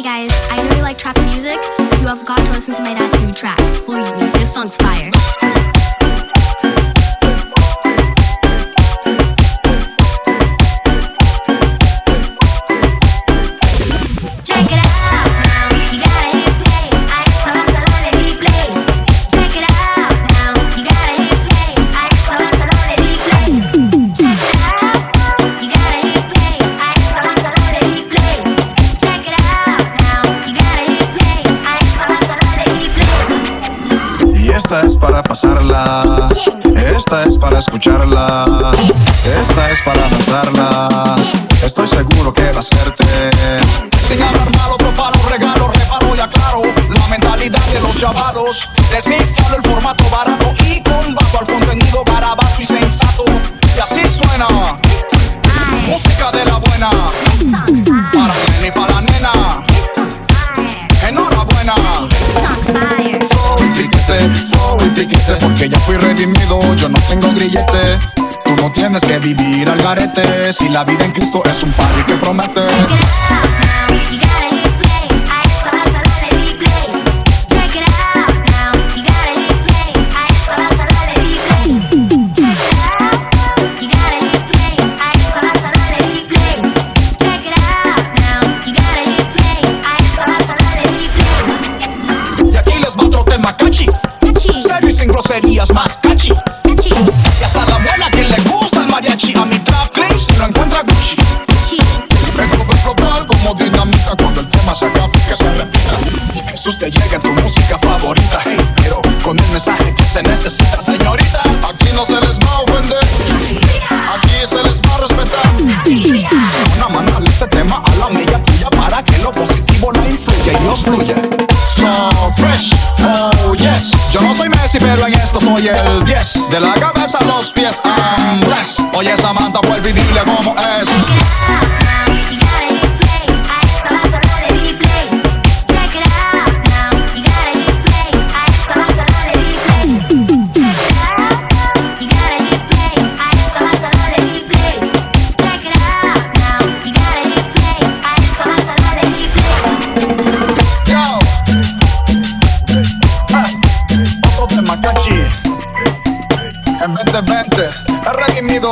Hey guys, I know you like trap music. You have got to listen to my dad's new track. Believe me, this song's fire. Esta es para pasarla, esta es para escucharla, esta es para danzarla. Estoy seguro que va a hacerte. Sin hablar malo, preparo regalos, reparo y aclaro la mentalidad de los chavalos. Desinstalo el formato barato y combato al contenido garabato y sensato. Y así suena porque ya fui redimido, yo no tengo grillete. Tú no tienes que vivir al garete, si la vida en Cristo es un party que promete. Y groserías, más catchy. Y hasta la abuela que le gusta el mariachi, a mi trap se lo encuentra Gucci. Vengo explotar como dinamita cuando el tema se acabe que se repita. Jesús te llega tu música favorita, hey, pero con el mensaje que se necesita, señoritas. Aquí no se les va a ofender, aquí se les va a respetar. Una mandarle este tema a la amiga tuya para que lo positivo no influya y Dios fluya. So fresh, oh yes. Yo no soy Messi, pero en esto soy el 10. De la cabeza a los pies, I'm blessed. Oye, Samantha, vuelve y dile cómo es. En 2020, he redimido.